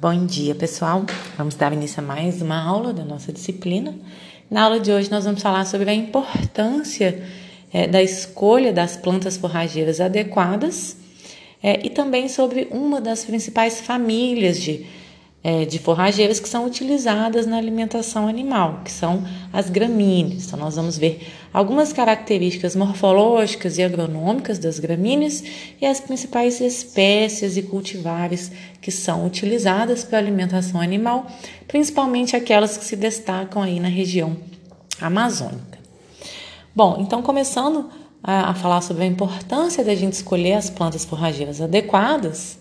Bom dia, pessoal. Vamos dar início a mais uma aula da nossa disciplina. Na aula de hoje, nós vamos falar sobre a importância é, da escolha das plantas forrageiras adequadas é, e também sobre uma das principais famílias de é, de forrageiras que são utilizadas na alimentação animal, que são as gramíneas. Então, nós vamos ver algumas características morfológicas e agronômicas das gramíneas e as principais espécies e cultivares que são utilizadas para alimentação animal, principalmente aquelas que se destacam aí na região amazônica. Bom, então começando a, a falar sobre a importância da gente escolher as plantas forrageiras adequadas,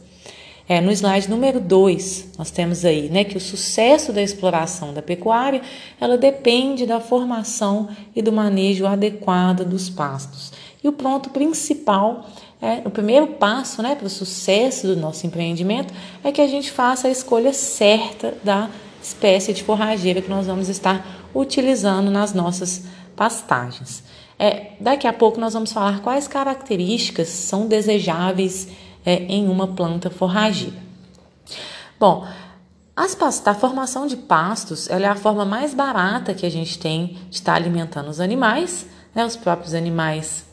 é, no slide número 2, nós temos aí né, que o sucesso da exploração da pecuária ela depende da formação e do manejo adequado dos pastos. E o ponto principal, é, o primeiro passo né, para o sucesso do nosso empreendimento é que a gente faça a escolha certa da espécie de forrageira que nós vamos estar utilizando nas nossas pastagens. É, daqui a pouco nós vamos falar quais características são desejáveis é, em uma planta forrageira. Bom, as pastas, a formação de pastos é a forma mais barata que a gente tem de estar alimentando os animais. Né? Os próprios animais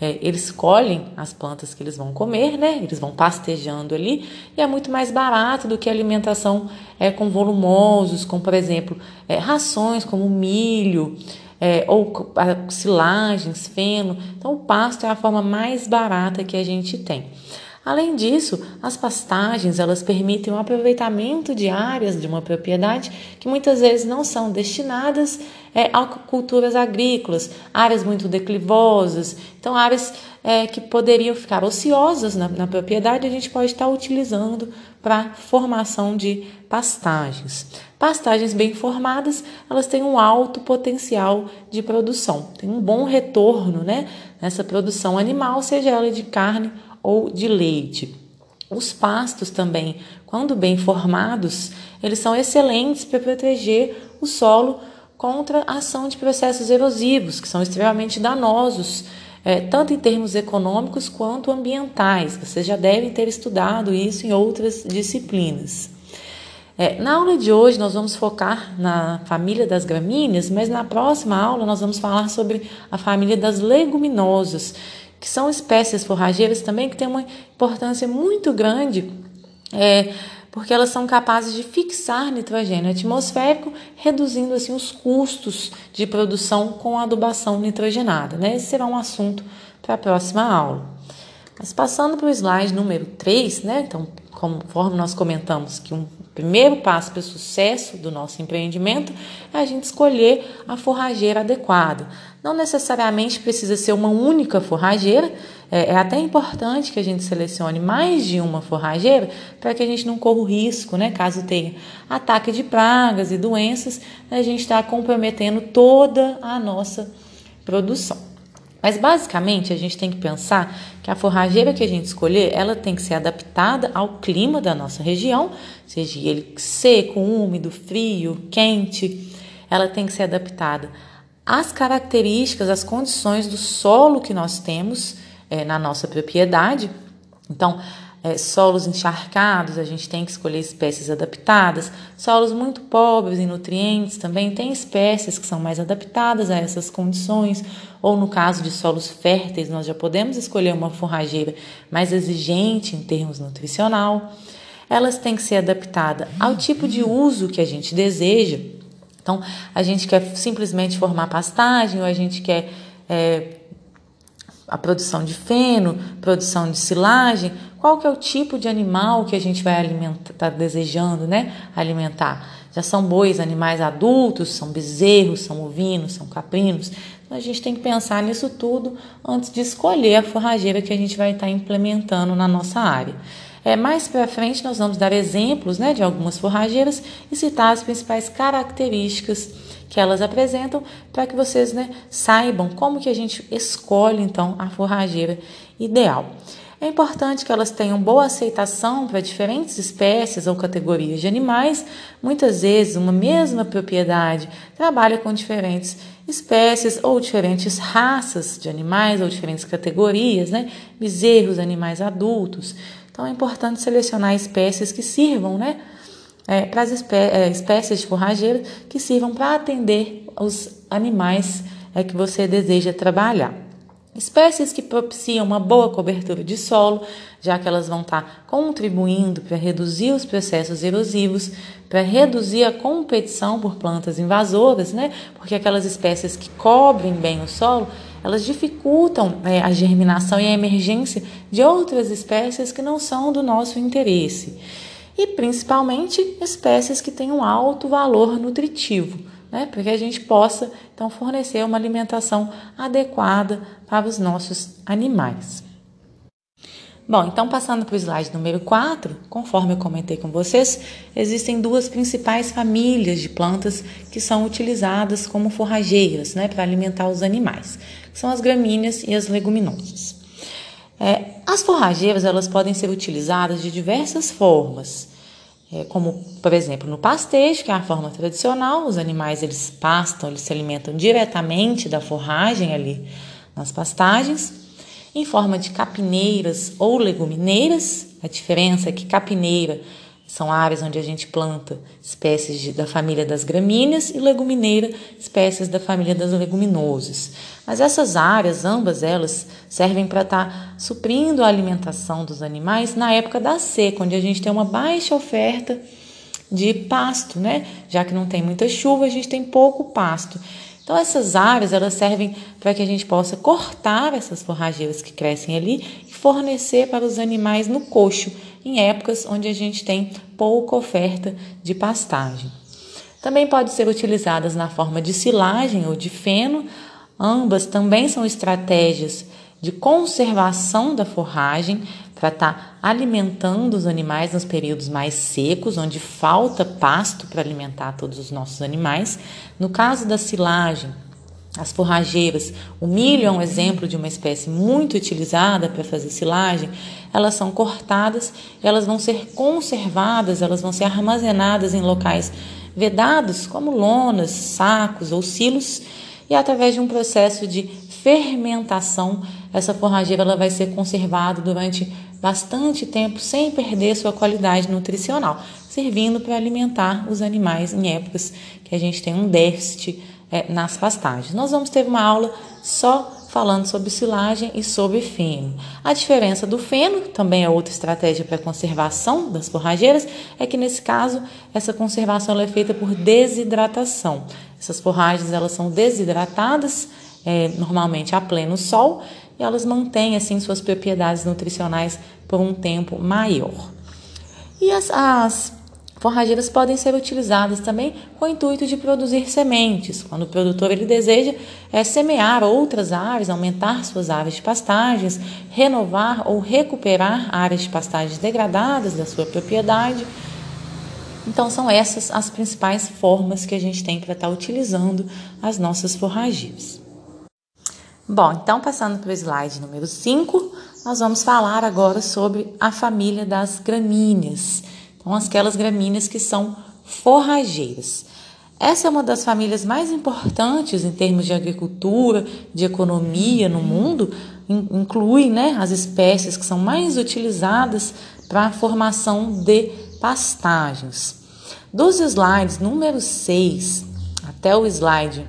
é, eles colhem as plantas que eles vão comer, né? Eles vão pastejando ali e é muito mais barato do que alimentação é, com volumosos, como por exemplo é, rações como milho é, ou silagens, feno. Então o pasto é a forma mais barata que a gente tem. Além disso, as pastagens elas permitem o aproveitamento de áreas de uma propriedade que muitas vezes não são destinadas é, a culturas agrícolas, áreas muito declivosas, então áreas é, que poderiam ficar ociosas na, na propriedade a gente pode estar utilizando para formação de pastagens. Pastagens bem formadas, elas têm um alto potencial de produção, tem um bom retorno né, nessa produção animal, seja ela de carne ou de leite. Os pastos também, quando bem formados, eles são excelentes para proteger o solo contra a ação de processos erosivos, que são extremamente danosos, é, tanto em termos econômicos quanto ambientais. Vocês já devem ter estudado isso em outras disciplinas. É, na aula de hoje, nós vamos focar na família das gramíneas, mas na próxima aula, nós vamos falar sobre a família das leguminosas, que são espécies forrageiras também que têm uma importância muito grande, é, porque elas são capazes de fixar nitrogênio atmosférico, reduzindo assim os custos de produção com adubação nitrogenada. Né? Esse será um assunto para a próxima aula. Mas passando para o slide número 3, né? então, conforme nós comentamos que um primeiro passo para o sucesso do nosso empreendimento é a gente escolher a forrageira adequada. Não necessariamente precisa ser uma única forrageira, é, é até importante que a gente selecione mais de uma forrageira para que a gente não corra o risco, né, caso tenha ataque de pragas e doenças, a gente está comprometendo toda a nossa produção. Mas basicamente a gente tem que pensar que a forrageira que a gente escolher, ela tem que ser adaptada ao clima da nossa região, seja ele seco, úmido, frio, quente. Ela tem que ser adaptada às características, às condições do solo que nós temos é, na nossa propriedade. Então, é, solos encharcados, a gente tem que escolher espécies adaptadas. Solos muito pobres em nutrientes também tem espécies que são mais adaptadas a essas condições. Ou no caso de solos férteis, nós já podemos escolher uma forrageira mais exigente em termos nutricional. Elas têm que ser adaptadas ao tipo de uso que a gente deseja. Então, a gente quer simplesmente formar pastagem ou a gente quer é, a produção de feno, produção de silagem, qual que é o tipo de animal que a gente vai alimentar, tá desejando, né, alimentar? Já são bois, animais adultos, são bezerros, são ovinos, são caprinos. Então a gente tem que pensar nisso tudo antes de escolher a forrageira que a gente vai estar implementando na nossa área. É, mais para frente nós vamos dar exemplos né, de algumas forrageiras e citar as principais características que elas apresentam para que vocês né, saibam como que a gente escolhe então a forrageira ideal. É importante que elas tenham boa aceitação para diferentes espécies ou categorias de animais. Muitas vezes, uma mesma propriedade trabalha com diferentes espécies ou diferentes raças de animais ou diferentes categorias, né? Bezerros, animais adultos. Então, é importante selecionar espécies que sirvam, né? é, para as espé é, espécies de forrageira que sirvam para atender os animais é, que você deseja trabalhar. Espécies que propiciam uma boa cobertura de solo, já que elas vão estar tá contribuindo para reduzir os processos erosivos, para reduzir a competição por plantas invasoras, né? Porque aquelas espécies que cobrem bem o solo, elas dificultam é, a germinação e a emergência de outras espécies que não são do nosso interesse. E principalmente espécies que têm um alto valor nutritivo né, para que a gente possa então fornecer uma alimentação adequada para os nossos animais. Bom, então passando para o slide número 4, conforme eu comentei com vocês, existem duas principais famílias de plantas que são utilizadas como forrageiras né, para alimentar os animais, são as gramíneas e as leguminosas. É, as forrageiras elas podem ser utilizadas de diversas formas é, como por exemplo no pastejo, que é a forma tradicional, os animais eles pastam, eles se alimentam diretamente da forragem ali nas pastagens, em forma de capineiras ou legumineiras. A diferença é que capineira são áreas onde a gente planta espécies de, da família das gramíneas e legumineira, espécies da família das leguminosas. Mas essas áreas, ambas elas, servem para estar tá suprindo a alimentação dos animais na época da seca, onde a gente tem uma baixa oferta de pasto, né? Já que não tem muita chuva, a gente tem pouco pasto. Então essas áreas elas servem para que a gente possa cortar essas forrageiras que crescem ali e fornecer para os animais no coxo em épocas onde a gente tem pouca oferta de pastagem. Também pode ser utilizadas na forma de silagem ou de feno. Ambas também são estratégias de conservação da forragem para estar tá alimentando os animais nos períodos mais secos, onde falta pasto para alimentar todos os nossos animais. No caso da silagem, as forrageiras, o milho é um exemplo de uma espécie muito utilizada para fazer silagem. Elas são cortadas, elas vão ser conservadas, elas vão ser armazenadas em locais vedados, como lonas, sacos ou silos, e através de um processo de fermentação, essa forrageira ela vai ser conservada durante bastante tempo sem perder sua qualidade nutricional, servindo para alimentar os animais em épocas que a gente tem um déficit é, nas pastagens. Nós vamos ter uma aula só falando sobre silagem e sobre feno. A diferença do feno, também é outra estratégia para conservação das forrageiras, é que nesse caso essa conservação é feita por desidratação. Essas forragens elas são desidratadas é, normalmente a pleno sol e elas mantêm assim suas propriedades nutricionais por um tempo maior. E as, as Forrageiras podem ser utilizadas também com o intuito de produzir sementes, quando o produtor ele deseja é, semear outras áreas, aumentar suas áreas de pastagens, renovar ou recuperar áreas de pastagens degradadas da sua propriedade. Então, são essas as principais formas que a gente tem para estar utilizando as nossas forrageiras. Bom, então passando para o slide número 5, nós vamos falar agora sobre a família das gramíneas. Então, aquelas gramíneas que são forrageiras. Essa é uma das famílias mais importantes em termos de agricultura, de economia no mundo, inclui né, as espécies que são mais utilizadas para a formação de pastagens. Dos slides número 6 até o slide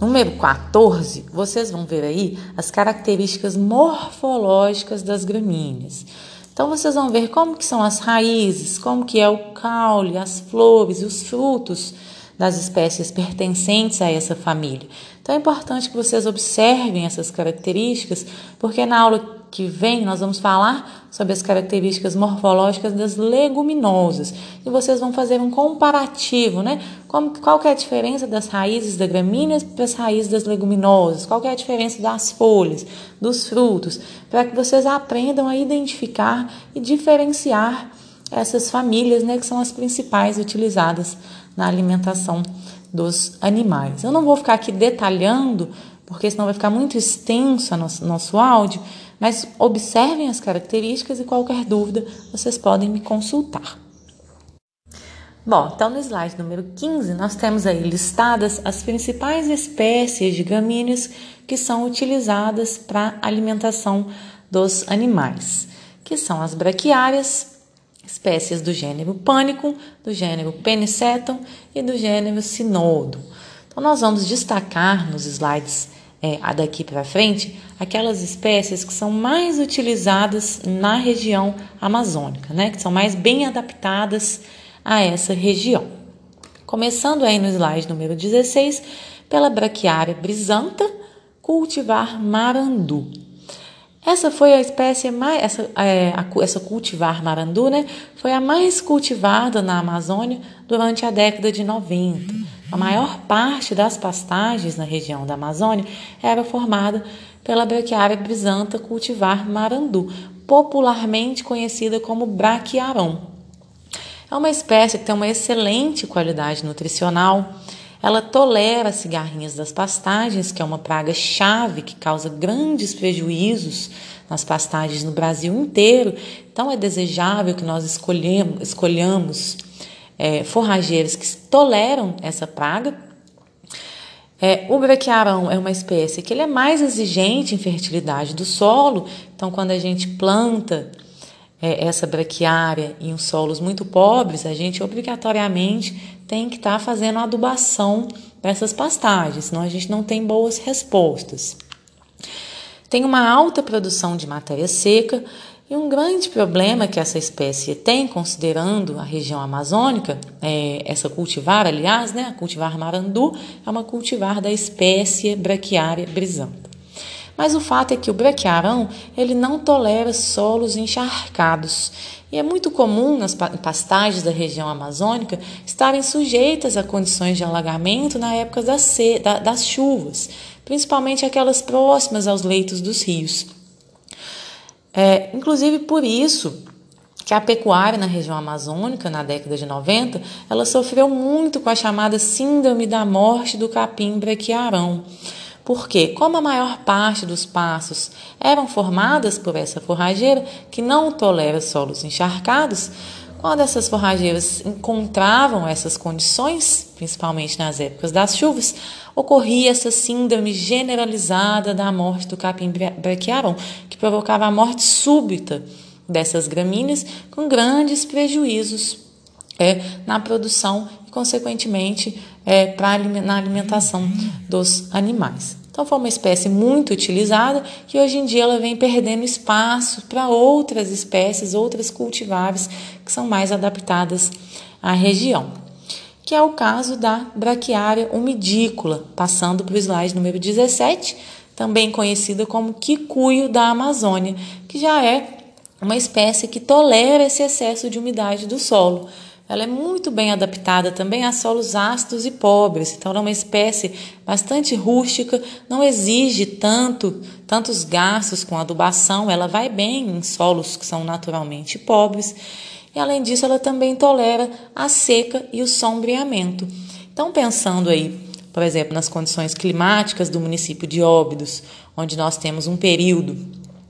número 14, vocês vão ver aí as características morfológicas das gramíneas. Então vocês vão ver como que são as raízes, como que é o caule, as flores os frutos das espécies pertencentes a essa família. Então é importante que vocês observem essas características, porque na aula que vem nós vamos falar sobre as características morfológicas das leguminosas e vocês vão fazer um comparativo, né? Como, qual é a diferença das raízes da gramínea para as raízes das leguminosas? Qual é a diferença das folhas, dos frutos? Para que vocês aprendam a identificar e diferenciar essas famílias, né? Que são as principais utilizadas na alimentação dos animais. Eu não vou ficar aqui detalhando, porque senão vai ficar muito extenso nosso, nosso áudio, mas observem as características e qualquer dúvida vocês podem me consultar. Bom, então no slide número 15 nós temos aí listadas as principais espécies de gramíneas que são utilizadas para alimentação dos animais, que são as braquiárias, espécies do gênero Panicum, do gênero Penicetum e do gênero Sinodo. Então, nós vamos destacar nos slides é, daqui para frente aquelas espécies que são mais utilizadas na região amazônica, né, que são mais bem adaptadas a essa região. Começando aí no slide número 16, pela braquiária brisanta, cultivar marandu. Essa foi a espécie mais, essa, é, a, essa cultivar marandu, né, foi a mais cultivada na Amazônia durante a década de 90. A maior parte das pastagens na região da Amazônia era formada pela braquiária brisanta cultivar marandu, popularmente conhecida como braquiarão. É uma espécie que tem uma excelente qualidade nutricional, ela tolera as cigarrinhas das pastagens, que é uma praga chave que causa grandes prejuízos nas pastagens no Brasil inteiro. Então é desejável que nós escolhemos, escolhamos é, forrageiros que toleram essa praga. É, o braquiarão é uma espécie que ele é mais exigente em fertilidade do solo, então quando a gente planta é, essa braquiária em solos muito pobres, a gente obrigatoriamente tem que estar tá fazendo adubação dessas pastagens, senão a gente não tem boas respostas. Tem uma alta produção de matéria seca e um grande problema que essa espécie tem, considerando a região amazônica, é, essa cultivar, aliás, né, a cultivar marandu, é uma cultivar da espécie braquiária brisanta. Mas o fato é que o braquiarão ele não tolera solos encharcados e é muito comum nas pastagens da região amazônica estarem sujeitas a condições de alagamento na época das, das chuvas, principalmente aquelas próximas aos leitos dos rios. É, inclusive por isso que a pecuária na região amazônica, na década de 90, ela sofreu muito com a chamada síndrome da morte do capim braquiarão. Porque, como a maior parte dos passos eram formadas por essa forrageira que não tolera solos encharcados, quando essas forrageiras encontravam essas condições, principalmente nas épocas das chuvas, ocorria essa síndrome generalizada da morte do capim braquiaron, que provocava a morte súbita dessas gramíneas, com grandes prejuízos é, na produção e, consequentemente, é, pra, na alimentação dos animais. Então foi uma espécie muito utilizada que hoje em dia ela vem perdendo espaço para outras espécies, outras cultivares que são mais adaptadas à região. Que é o caso da braquiária umidícola, passando para o slide número 17, também conhecida como quicuio da Amazônia, que já é uma espécie que tolera esse excesso de umidade do solo. Ela é muito bem adaptada também a solos ácidos e pobres, então ela é uma espécie bastante rústica, não exige tanto tantos gastos com adubação, ela vai bem em solos que são naturalmente pobres. E além disso, ela também tolera a seca e o sombreamento. Então, pensando aí, por exemplo, nas condições climáticas do município de Óbidos, onde nós temos um período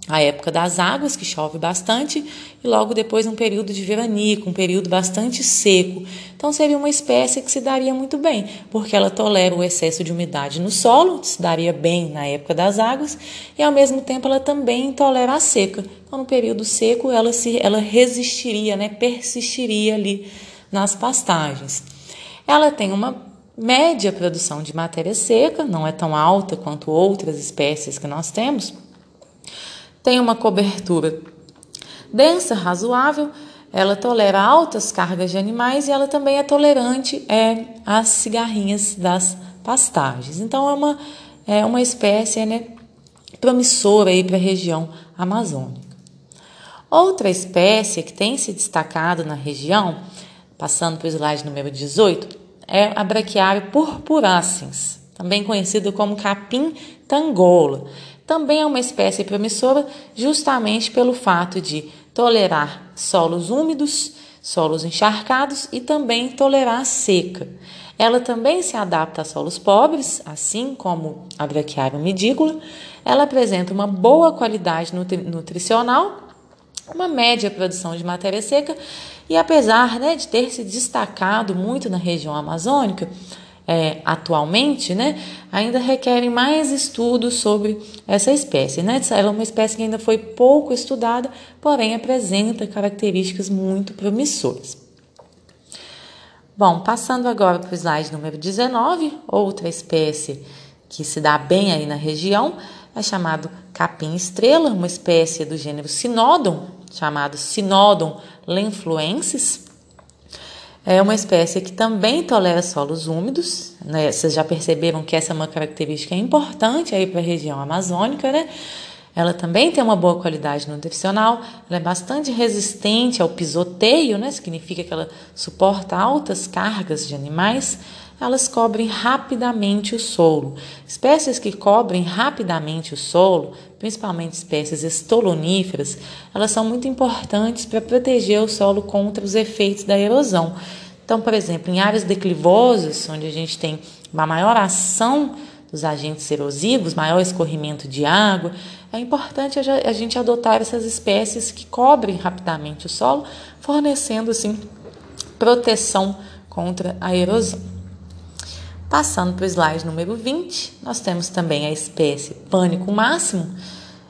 a época das águas, que chove bastante, e logo depois um período de veranico, um período bastante seco. Então seria uma espécie que se daria muito bem, porque ela tolera o excesso de umidade no solo, se daria bem na época das águas, e ao mesmo tempo ela também tolera a seca. Então no período seco ela se ela resistiria, né, persistiria ali nas pastagens. Ela tem uma média produção de matéria seca, não é tão alta quanto outras espécies que nós temos tem uma cobertura densa, razoável, ela tolera altas cargas de animais e ela também é tolerante é, às cigarrinhas das pastagens. Então é uma, é uma espécie né, promissora para a região amazônica. Outra espécie que tem se destacado na região, passando para o slide número 18, é a braquiária purpurascens, também conhecido como capim tangola também é uma espécie promissora justamente pelo fato de tolerar solos úmidos, solos encharcados e também tolerar seca. Ela também se adapta a solos pobres, assim como a braquiária medícula. Ela apresenta uma boa qualidade nutri nutricional, uma média produção de matéria seca e apesar né, de ter se destacado muito na região amazônica, é, atualmente, né, ainda requerem mais estudos sobre essa espécie. Né? Ela é uma espécie que ainda foi pouco estudada, porém apresenta características muito promissoras. Bom, passando agora para o slide número 19, outra espécie que se dá bem aí na região é chamado capim estrela, uma espécie do gênero Sinodon, chamado Sinodon lenfluensis. É uma espécie que também tolera solos úmidos. Né? Vocês já perceberam que essa é uma característica importante aí para a região amazônica, né? Ela também tem uma boa qualidade nutricional, ela é bastante resistente ao pisoteio, né? Significa que ela suporta altas cargas de animais. Elas cobrem rapidamente o solo. Espécies que cobrem rapidamente o solo, principalmente espécies estoloníferas, elas são muito importantes para proteger o solo contra os efeitos da erosão. Então, por exemplo, em áreas declivosas, onde a gente tem uma maior ação dos agentes erosivos, maior escorrimento de água, é importante a gente adotar essas espécies que cobrem rapidamente o solo, fornecendo assim proteção contra a erosão. Passando para o slide número 20, nós temos também a espécie pânico máximo,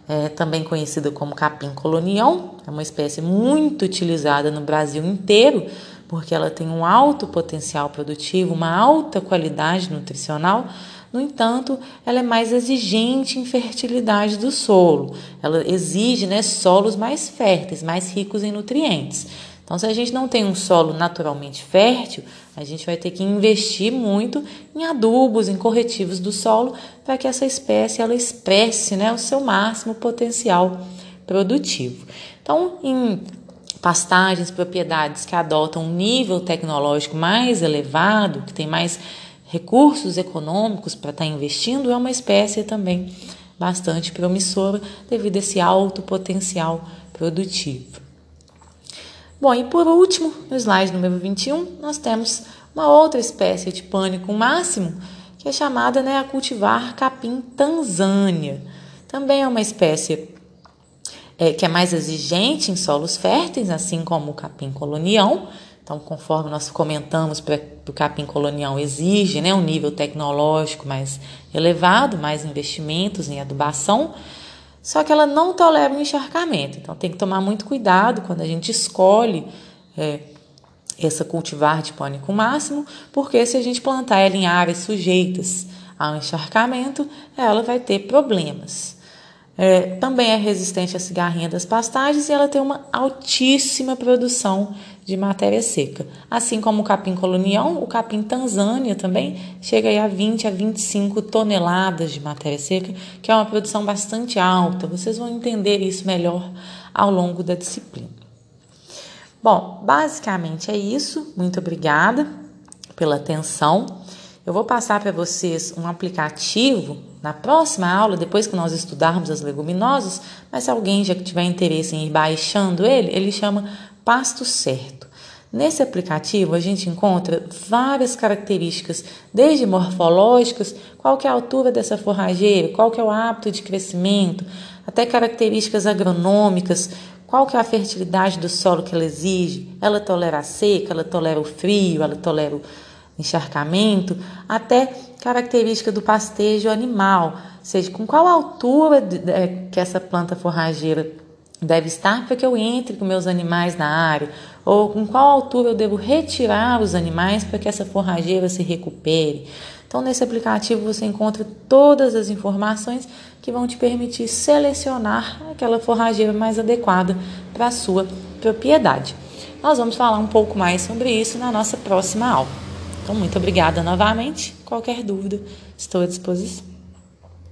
é, também conhecida como capim colonião, é uma espécie muito utilizada no Brasil inteiro, porque ela tem um alto potencial produtivo, uma alta qualidade nutricional, no entanto, ela é mais exigente em fertilidade do solo. Ela exige né, solos mais férteis, mais ricos em nutrientes. Então, se a gente não tem um solo naturalmente fértil, a gente vai ter que investir muito em adubos, em corretivos do solo, para que essa espécie ela expresse né, o seu máximo potencial produtivo. Então, em pastagens, propriedades que adotam um nível tecnológico mais elevado, que tem mais recursos econômicos para estar investindo, é uma espécie também bastante promissora devido a esse alto potencial produtivo. Bom, e por último, no slide número 21, nós temos uma outra espécie de pânico máximo, que é chamada né, a cultivar capim Tanzânia. Também é uma espécie é, que é mais exigente em solos férteis, assim como o capim colonião, então, conforme nós comentamos, o capim colonial exige né, um nível tecnológico mais elevado, mais investimentos em adubação, só que ela não tolera o encharcamento. Então, tem que tomar muito cuidado quando a gente escolhe é, essa cultivar de pânico máximo, porque se a gente plantar ela em áreas sujeitas ao encharcamento, ela vai ter problemas. É, também é resistente à cigarrinha das pastagens e ela tem uma altíssima produção de matéria seca. Assim como o capim colonial, o capim Tanzânia também chega a 20 a 25 toneladas de matéria seca, que é uma produção bastante alta. Vocês vão entender isso melhor ao longo da disciplina. Bom, basicamente é isso. Muito obrigada pela atenção. Eu vou passar para vocês um aplicativo na próxima aula, depois que nós estudarmos as leguminosas, mas se alguém já tiver interesse em ir baixando ele, ele chama Pasto Certo. Nesse aplicativo a gente encontra várias características, desde morfológicas, qual que é a altura dessa forrageira, qual que é o hábito de crescimento, até características agronômicas, qual que é a fertilidade do solo que ela exige, ela tolera a seca, ela tolera o frio, ela tolera o encharcamento, até característica do pastejo animal, ou seja, com qual altura que essa planta forrageira deve estar para que eu entre com meus animais na área, ou com qual altura eu devo retirar os animais para que essa forrageira se recupere. Então, nesse aplicativo você encontra todas as informações que vão te permitir selecionar aquela forrageira mais adequada para a sua propriedade. Nós vamos falar um pouco mais sobre isso na nossa próxima aula. Então, muito obrigada novamente. Qualquer dúvida, estou à disposição.